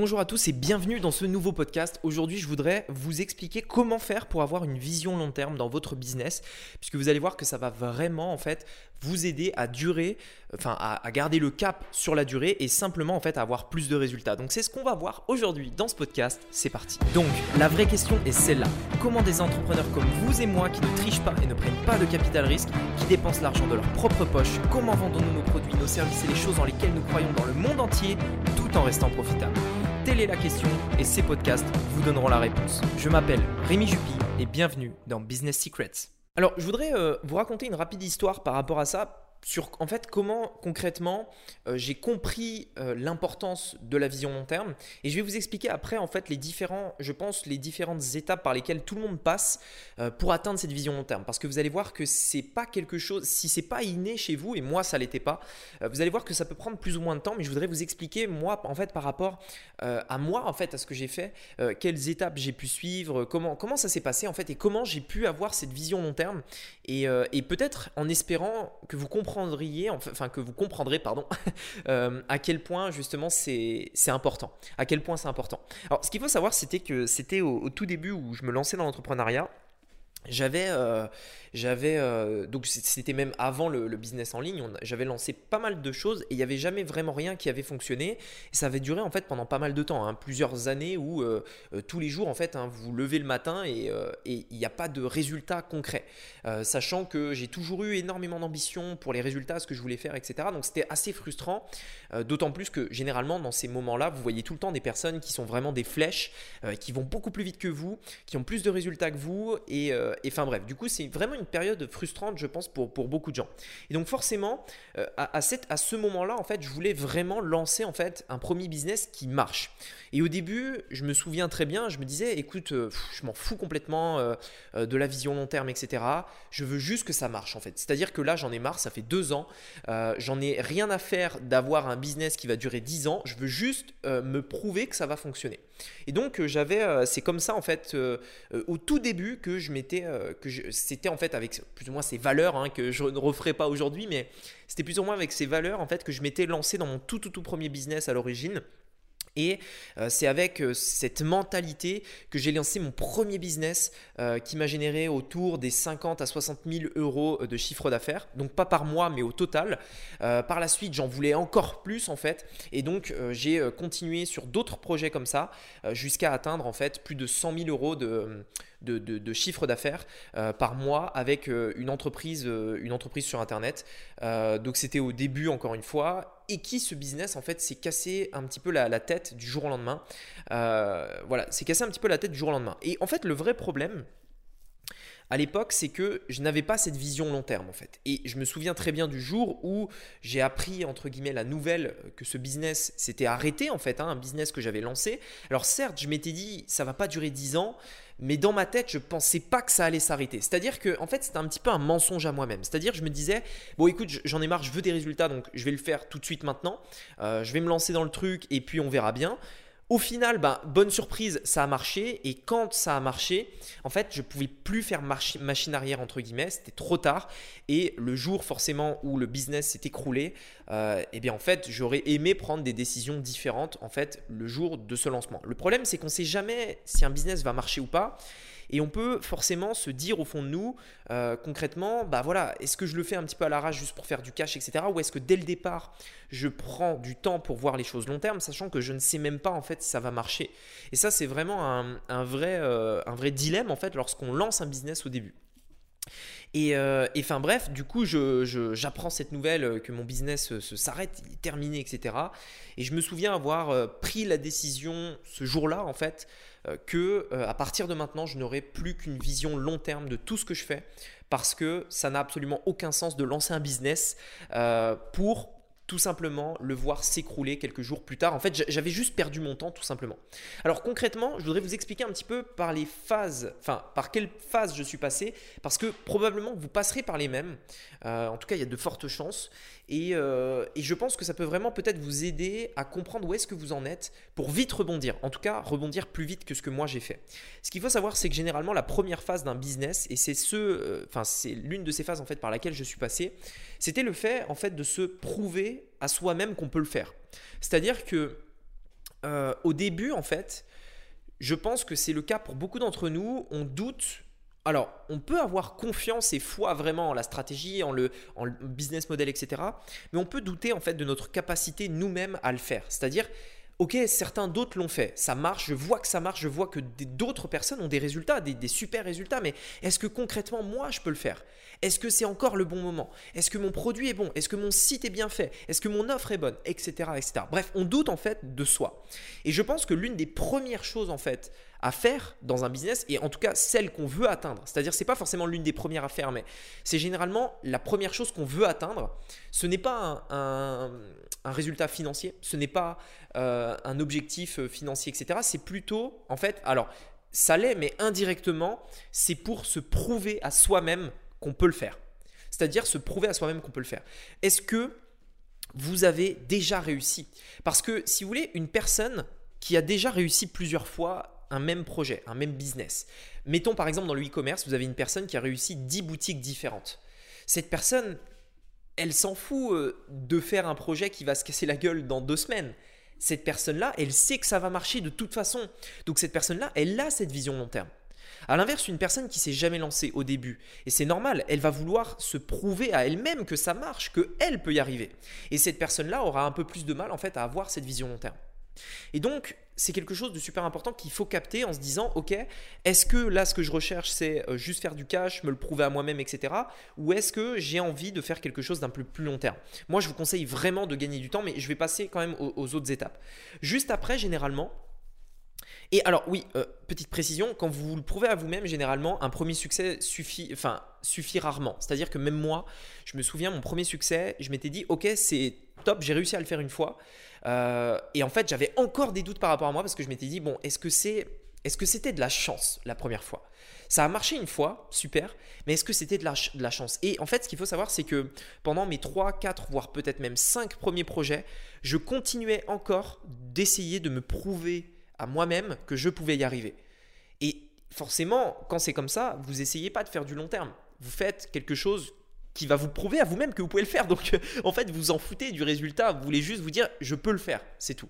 bonjour à tous et bienvenue dans ce nouveau podcast. Aujourd'hui, je voudrais vous expliquer comment faire pour avoir une vision long terme dans votre business, puisque vous allez voir que ça va vraiment en fait vous aider à durer, enfin à, garder le cap sur la durée et simplement en fait à avoir plus de résultats. Donc c'est ce qu'on va voir aujourd'hui dans ce podcast. C'est parti. Donc la vraie question est celle-là. Comment des entrepreneurs comme vous et moi qui ne trichent pas et ne prennent pas de capital risque, qui dépensent l'argent de leur propre poche, comment vendons-nous nos produits, nos services et les choses dans lesquelles nous croyons dans le monde entier tout en restant profitables? Telle est la question et ces podcasts vous donneront la réponse. Je m'appelle Rémi Jupy et bienvenue dans Business Secrets. Alors, je voudrais euh, vous raconter une rapide histoire par rapport à ça sur en fait comment concrètement euh, j'ai compris euh, l'importance de la vision long terme. Et je vais vous expliquer après en fait les différents je pense les différentes étapes par lesquelles tout le monde passe euh, pour atteindre cette vision long terme. Parce que vous allez voir que c'est pas quelque chose si c'est pas inné chez vous et moi ça l'était pas vous allez voir que ça peut prendre plus ou moins de temps mais je voudrais vous expliquer moi en fait par rapport à moi en fait à ce que j'ai fait quelles étapes j'ai pu suivre comment comment ça s'est passé en fait et comment j'ai pu avoir cette vision long terme. Et, et peut-être en espérant que vous compreniez enfin que vous comprendrez, pardon, euh, à quel point justement c'est important. À quel point c'est important. Alors, ce qu'il faut savoir, c'était que c'était au, tout début où je me lançais dans l'entrepreneuriat. J'avais, euh, euh, donc c'était même avant le, business en ligne. J'avais lancé pas mal de choses et il n'y avait jamais vraiment rien qui avait fonctionné. Et ça avait duré en fait pendant pas mal de temps, hein, plusieurs années où euh, tous les jours en fait, hein, vous levez le matin et il n'y a pas de résultats concrets. sachant que j'ai toujours eu énormément d'ambition pour les résultats, ce que je voulais faire, etc. Donc c'était assez frustrant. D'autant plus que généralement dans ces moments-là, vous voyez tout le temps des personnes qui sont vraiment des flèches, qui vont beaucoup plus vite que vous, qui ont plus de résultats que vous et et enfin bref, du coup, c'est vraiment une période frustrante, je pense, pour, pour beaucoup de gens. Et donc forcément, euh, à, cette, à ce moment-là, en fait, je voulais vraiment lancer en fait un premier business qui marche. Et au début, je me souviens très bien, je me disais, écoute, euh, je m'en fous complètement euh, de la vision long terme, etc. Je veux juste que ça marche en fait. C'est-à-dire que là, j'en ai marre, ça fait deux ans, j'en ai rien à faire d'avoir un business qui va durer dix ans. Je veux juste me prouver que ça va fonctionner. Et donc j'avais, c'est comme ça en fait, au tout début que je m'étais euh, que c'était en fait avec plus ou moins ces valeurs hein, que je ne referai pas aujourd'hui, mais c'était plus ou moins avec ces valeurs en fait que je m'étais lancé dans mon tout tout tout premier business à l'origine. Et euh, c'est avec euh, cette mentalité que j'ai lancé mon premier business euh, qui m'a généré autour des 50 à 60 000 euros de chiffre d'affaires. Donc pas par mois, mais au total. par la suite, j'en voulais encore plus en fait. Et donc j'ai continué sur d'autres projets comme ça jusqu'à atteindre en fait plus de 100 000 euros de, de, chiffre d'affaires par mois avec une, entreprise, une entreprise sur Internet. donc c'était au début encore une fois et qui ce business en fait s'est cassé un petit peu la, tête du jour au lendemain? Euh, voilà, c'est cassé un petit peu la tête du jour au lendemain. Et en fait, le vrai problème, à l'époque, c'est que je n'avais pas cette vision long terme en fait. Et je me souviens très bien du jour où j'ai appris entre guillemets la nouvelle que ce business s'était arrêté en fait, hein, un business que j'avais lancé. Alors certes, je m'étais dit ça va pas durer 10 ans, mais dans ma tête, je pensais pas que ça allait s'arrêter. C'est-à-dire que en fait, c'était un petit peu un mensonge à moi-même. C'est-à-dire je me disais bon écoute, j'en ai marre, je veux des résultats, donc je vais le faire tout de suite maintenant. Euh, je vais me lancer dans le truc et puis on verra bien. Au final, ben, bonne surprise, ça a marché. Et quand ça a marché, en fait, je pouvais plus faire machine arrière, entre guillemets. C'était trop tard. Et le jour, forcément, où le business s'est écroulé, euh, eh bien, en fait, j'aurais aimé prendre des décisions différentes, en fait, le jour de ce lancement. Le problème, c'est qu'on ne sait jamais si un business va marcher ou pas. Et on peut forcément se dire au fond de nous, euh, concrètement, bah voilà, est-ce que je le fais un petit peu à l'arrache juste pour faire du cash, etc. Ou est-ce que dès le départ, je prends du temps pour voir les choses long terme, sachant que je ne sais même pas en fait si ça va marcher. Et ça, c'est vraiment un, vrai, euh, un vrai dilemme en fait lorsqu'on lance un business au début. Et, euh, enfin bref, du coup, j'apprends cette nouvelle que mon business s'arrête, il est terminé, etc. Et je me souviens avoir pris la décision ce jour-là, en fait, que euh, à partir de maintenant, je n'aurai plus qu'une vision long terme de tout ce que je fais parce que ça n'a absolument aucun sens de lancer un business euh, pour tout simplement le voir s'écrouler quelques jours plus tard. En fait, j'avais juste perdu mon temps tout simplement. Alors concrètement, je voudrais vous expliquer un petit peu par les phases, enfin par quelle phase je suis passé, parce que probablement vous passerez par les mêmes. Euh, en tout cas, il y a de fortes chances. Et, euh, et je pense que ça peut vraiment peut-être vous aider à comprendre où est-ce que vous en êtes pour vite rebondir. En tout cas, rebondir plus vite que ce que moi j'ai fait. Ce qu'il faut savoir, c'est que généralement la première phase d'un business, et c'est ce, euh, l'une de ces phases en fait par laquelle je suis passé, c'était le fait en fait de se prouver à soi-même qu'on peut le faire. C'est-à-dire que euh, au début, en fait, je pense que c'est le cas pour beaucoup d'entre nous. On doute. Alors, on peut avoir confiance et foi vraiment en la stratégie, en le, business model, etc. Mais on peut douter en fait de notre capacité nous-mêmes à le faire. C'est-à-dire, Ok, certains d'autres l'ont fait, ça marche, je vois que ça marche, je vois que d'autres personnes ont des résultats, des, super résultats, mais est-ce que concrètement moi je peux le faire? Est-ce que c'est encore le bon moment? Est-ce que mon produit est bon? Est-ce que mon site est bien fait? Est-ce que mon offre est bonne? Etc. etc. Bref, on doute en fait de soi. Et je pense que l'une des premières choses en fait à faire dans un business et en tout cas celle qu'on veut atteindre. C'est-à-dire c'est pas forcément l'une des premières à faire, mais c'est généralement la première chose qu'on veut atteindre. Ce n'est pas un, résultat financier, ce n'est pas euh, un objectif euh, financier, etc. C'est plutôt en fait, alors ça l'est, mais indirectement, c'est pour se prouver à soi-même qu'on peut le faire. C'est-à-dire se prouver à soi-même qu'on peut le faire. Est-ce que vous avez déjà réussi? Parce que si vous voulez, une personne qui a déjà réussi plusieurs fois un même projet, un même business. Mettons par exemple dans le e-commerce, vous avez une personne qui a réussi 10 boutiques différentes. Cette personne, elle s'en fout euh, de faire un projet qui va se casser la gueule dans deux semaines. Cette personne-là, elle sait que ça va marcher de toute façon. Donc cette personne-là, elle a cette vision long terme. A l'inverse, une personne qui s'est jamais lancée au début, et c'est normal, elle va vouloir se prouver à elle-même que ça marche, que elle peut y arriver. Et cette personne-là aura un peu plus de mal en fait à avoir cette vision long terme. Et donc, c'est quelque chose de super important qu'il faut capter en se disant, ok, est-ce que là, ce que je recherche, c'est euh, juste faire du cash, me le prouver à moi-même, etc. Ou est-ce que j'ai envie de faire quelque chose d'un peu plus long terme? Moi, je vous conseille vraiment de gagner du temps, mais je vais passer quand même aux, autres étapes. Juste après, généralement, et alors oui, euh, petite précision, quand vous le prouvez à vous-même, généralement, un premier succès suffit, enfin, suffit rarement. C'est-à-dire que même moi, je me souviens, mon premier succès, je m'étais dit, ok, c'est top, j'ai réussi à le faire une fois. Euh, et en fait, j'avais encore des doutes par rapport à moi parce que je m'étais dit, bon, est-ce que c'est, est-ce que c'était de la chance la première fois? Ça a marché une fois, super, mais est-ce que c'était de la, de la chance? Et en fait, ce qu'il faut savoir, c'est que pendant mes 3, 4, voire peut-être même 5 premiers projets, je continuais encore d'essayer de me prouver à moi-même que je pouvais y arriver. Et forcément, quand c'est comme ça, vous essayez pas de faire du long terme. Vous faites quelque chose qui va vous prouver à vous-même que vous pouvez le faire. Donc en fait, vous en foutez du résultat, vous voulez juste vous dire je peux le faire, c'est tout.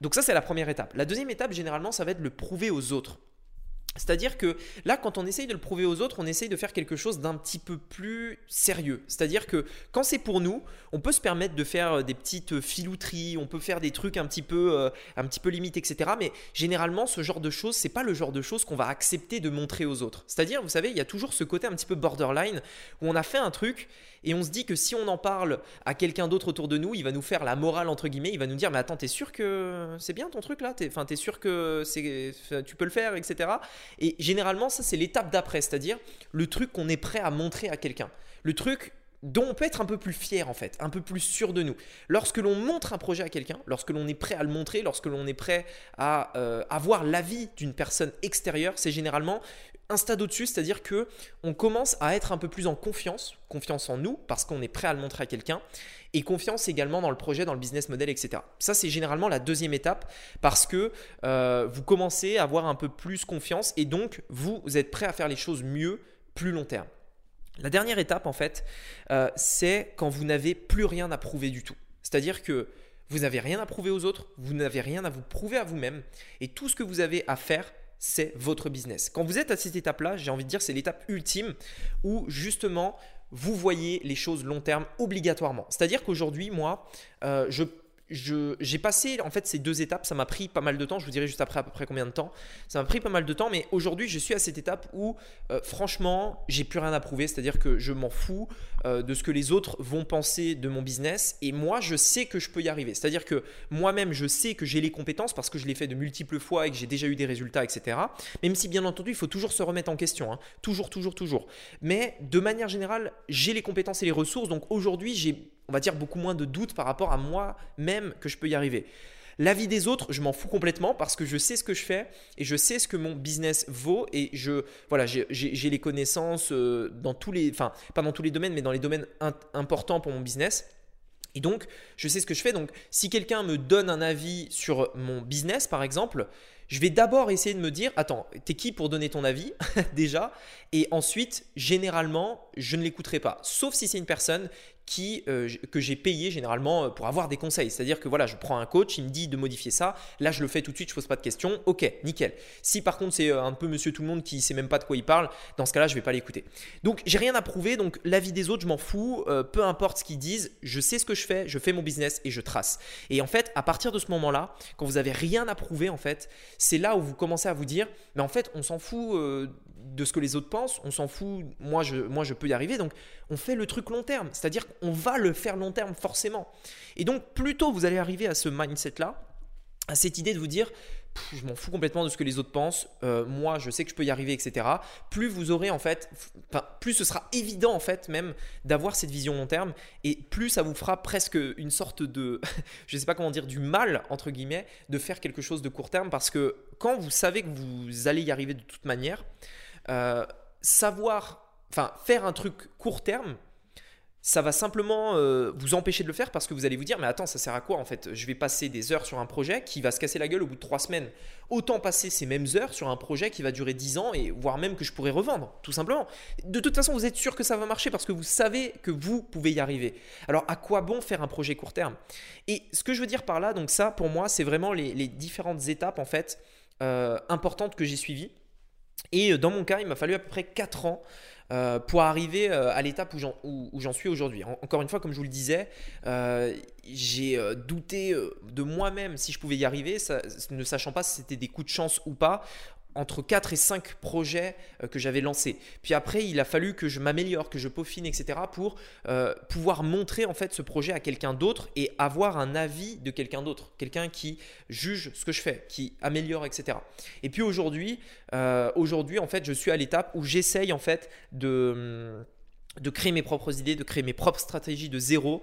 Donc ça, c'est la première étape. La deuxième étape, généralement, ça va être le prouver aux autres. C'est-à-dire que là, quand on essaye de le prouver aux autres, on essaye de faire quelque chose d'un petit peu plus sérieux. C'est-à-dire que quand c'est pour nous, on peut se permettre de faire euh, des petites filouteries, on peut faire des trucs un petit peu, euh, un petit peu limite, etc. Mais généralement, ce genre de choses, c'est pas le genre de choses qu'on va accepter de montrer aux autres. C'est-à-dire, vous savez, il y a toujours ce côté un petit peu borderline où on a fait un truc et on se dit que si on en parle à quelqu'un d'autre autour de nous, il va nous faire la morale entre guillemets, il va nous dire mais attends, t'es sûr que c'est bien ton truc là, enfin t'es sûr que tu peux le faire, etc. Et généralement ça c'est l'étape d'après, c'est-à-dire le truc qu'on est prêt à montrer à quelqu'un, le truc dont on peut être un peu plus fier en fait, un peu plus sûr de nous. Lorsque l'on montre un projet à quelqu'un, lorsque l'on est prêt à le montrer, lorsque l'on est prêt à euh, avoir l'avis d'une personne extérieure, c'est généralement un stade au-dessus, c'est-à-dire que on commence à être un peu plus en confiance, confiance en nous parce qu'on est prêt à le montrer à quelqu'un, et confiance également dans le projet, dans le business model, etc. Ça, c'est généralement la deuxième étape parce que euh, vous commencez à avoir un peu plus confiance et donc vous, êtes prêt à faire les choses mieux, plus long terme. La dernière étape, en fait, euh, c'est quand vous n'avez plus rien à prouver du tout. C'est-à-dire que vous n'avez rien à prouver aux autres, vous n'avez rien à vous prouver à vous-même, et tout ce que vous avez à faire, c'est votre business. Quand vous êtes à cette étape-là, j'ai envie de dire, c'est l'étape ultime où justement vous voyez les choses long terme obligatoirement. C'est-à-dire qu'aujourd'hui, moi, euh, je j'ai passé en fait ces deux étapes, ça m'a pris pas mal de temps, je vous dirai juste après à peu près combien de temps, ça m'a pris pas mal de temps, mais aujourd'hui je suis à cette étape où euh, franchement j'ai plus rien à prouver, c'est-à-dire que je m'en fous euh, de ce que les autres vont penser de mon business. Et moi je sais que je peux y arriver, c'est-à-dire que moi-même je sais que j'ai les compétences parce que je l'ai fait de multiples fois et que j'ai déjà eu des résultats, etc. Même si bien entendu il faut toujours se remettre en question, hein. toujours, toujours, toujours. Mais de manière générale j'ai les compétences et les ressources, donc aujourd'hui j'ai on va dire, beaucoup moins de doutes par rapport à moi-même que je peux y arriver. La vie des autres, je m'en fous complètement parce que je sais ce que je fais et je sais ce que mon business vaut et je voilà j'ai les connaissances euh, dans tous les enfin pas dans tous les domaines mais dans les domaines importants pour mon business. Et donc, je sais ce que je fais. Donc, si quelqu'un me donne un avis sur mon business, par exemple, je vais d'abord essayer de me dire, attends, t'es qui pour donner ton avis déjà? Et ensuite, généralement, je ne l'écouterai pas. Sauf si c'est une personne qui, euh, que j'ai payé généralement euh, pour avoir des conseils. C'est-à-dire que voilà, je prends un coach, il me dit de modifier ça, là je le fais tout de suite, je pose pas de questions, ok, nickel. Si par contre c'est euh, un peu monsieur tout le monde qui sait même pas de quoi il parle, dans ce cas-là je vais pas l'écouter. Donc j'ai rien à prouver, donc l'avis des autres je m'en fous, peu importe ce qu'ils disent, je sais ce que je fais, je fais mon business et je trace. Et en fait, à partir de ce moment-là, quand vous avez rien à prouver en fait, c'est là où vous commencez à vous dire, mais en fait on s'en fout de ce que les autres pensent, on s'en fout, moi je, moi je peux y arriver, donc on fait le truc long terme, c'est-à-dire qu'on va le faire long terme forcément. Et donc plus tôt vous allez arriver à ce mindset-là, à cette idée de vous dire, je m'en fous complètement de ce que les autres pensent, euh, moi je sais que je peux y arriver, etc. Plus vous aurez en fait, plus ce sera évident en fait même d'avoir cette vision long terme et plus ça vous fera presque une sorte de, je ne sais pas comment dire, du mal entre guillemets de faire quelque chose de court terme parce que quand vous savez que vous allez y arriver de toute manière, euh, savoir, enfin faire un truc court terme, ça va simplement euh, vous empêcher de le faire parce que vous allez vous dire mais attends ça sert à quoi en fait? Je vais passer des heures sur un projet qui va se casser la gueule au bout de trois semaines. Autant passer ces mêmes heures sur un projet qui va durer dix ans et voire même que je pourrais revendre tout simplement. De toute façon vous êtes sûr que ça va marcher parce que vous savez que vous pouvez y arriver. Alors à quoi bon faire un projet court terme? Et ce que je veux dire par là donc ça pour moi c'est vraiment les, différentes étapes en fait euh, importantes que j'ai suivies. Et euh, dans mon cas, il m'a fallu à peu près 4 ans euh, pour arriver euh, à l'étape où j'en suis aujourd'hui. encore une fois, comme je vous le disais, j'ai douté de moi-même si je pouvais y arriver, ne sachant pas si c'était des coups de chance ou pas entre 4 et 5 projets euh, que j'avais lancés. Puis après, il a fallu que je m'améliore, que je peaufine, etc. pour euh, pouvoir montrer en fait ce projet à quelqu'un d'autre et avoir un avis de quelqu'un d'autre, quelqu'un qui juge ce que je fais, qui améliore, etc. Et puis aujourd'hui, euh, aujourd'hui en fait, je suis à l'étape où j'essaye en fait de de créer mes propres idées, de créer mes propres stratégies de zéro.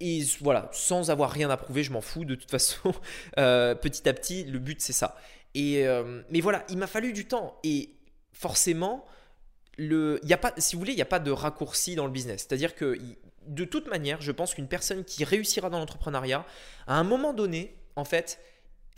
et voilà, sans avoir rien à prouver, je m'en fous de toute façon. petit à petit, le but c'est ça. Et, euh, mais voilà, il m'a fallu du temps. Et forcément, le, y a pas, si vous voulez, il n'y a pas de raccourci dans le business. C'est-à-dire que de toute manière, je pense qu'une personne qui réussira dans l'entrepreneuriat, à un moment donné, en fait,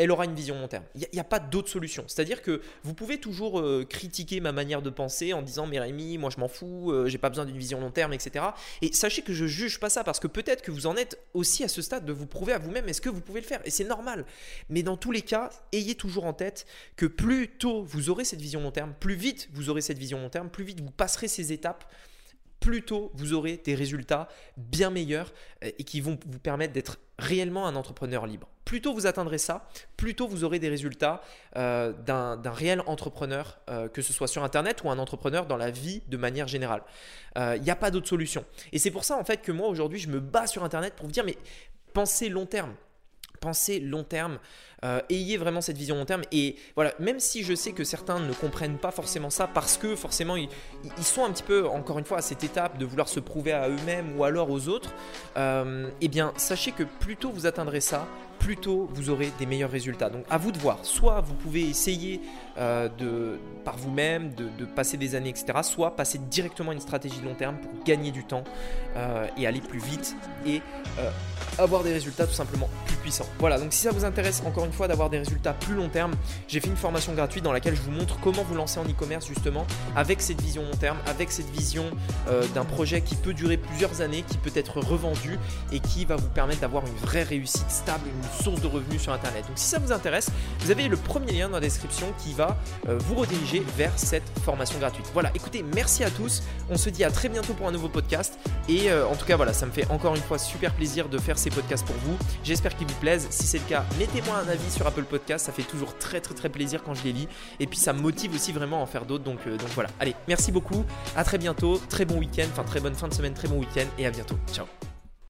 elle aura une vision long terme. Il n'y a, pas d'autre solution. C'est-à-dire que vous pouvez toujours euh, critiquer ma manière de penser en disant mais Rémi, moi je m'en fous, euh, j'ai pas besoin d'une vision long terme, etc. Et sachez que je juge pas ça parce que peut-être que vous en êtes aussi à ce stade de vous prouver à vous-même est-ce que vous pouvez le faire? Et c'est normal. Mais dans tous les cas, ayez toujours en tête que plus tôt vous aurez cette vision long terme, plus vite vous aurez cette vision long terme, plus vite vous passerez ces étapes plus tôt vous aurez des résultats bien meilleurs euh, et qui vont vous permettre d'être réellement un entrepreneur libre. Plus tôt vous atteindrez ça, plus tôt vous aurez des résultats euh, d'un réel entrepreneur, euh, que ce soit sur Internet ou un entrepreneur dans la vie de manière générale. Il n'y a pas d'autre solution. Et c'est pour ça en fait que moi aujourd'hui je me bats sur Internet pour vous dire mais pensez long terme pensez long terme, euh, ayez vraiment cette vision long terme. Et voilà, même si je sais que certains ne comprennent pas forcément ça parce que forcément ils, sont un petit peu, encore une fois, à cette étape de vouloir se prouver à eux-mêmes ou alors aux autres, euh, eh bien sachez que plus tôt vous atteindrez ça, plus tôt vous aurez des meilleurs résultats. Donc à vous de voir. Soit vous pouvez essayer euh, de, par vous-même de, passer des années, etc. Soit passer directement une stratégie de long terme pour gagner du temps euh, et aller plus vite et euh, avoir des résultats tout simplement plus puissants. Voilà, donc si ça vous intéresse encore une fois d'avoir des résultats plus long terme, j'ai fait une formation gratuite dans laquelle je vous montre comment vous lancer en e-commerce justement avec cette vision long terme, avec cette vision d'un projet qui peut durer plusieurs années, qui peut être revendu et qui va vous permettre d'avoir une vraie réussite stable, source de revenus sur Internet. Donc si ça vous intéresse, vous avez le premier lien dans la description qui va euh, vous rediriger vers cette formation gratuite. Voilà, écoutez, merci à tous. On se dit à très bientôt pour un nouveau podcast. Et euh, en tout cas, voilà, ça me fait encore une fois super plaisir de faire ces podcasts pour vous. J'espère qu'ils vous plaisent. Si c'est le cas, mettez-moi un avis sur Apple Podcast. Ça fait toujours très très très plaisir quand je les lis. Et puis ça me motive aussi vraiment à en faire d'autres. Donc, euh, donc voilà. Allez, merci beaucoup. À très bientôt. Très bon week-end. Enfin, très bonne fin de semaine. Très bon week-end. Et à bientôt. Ciao.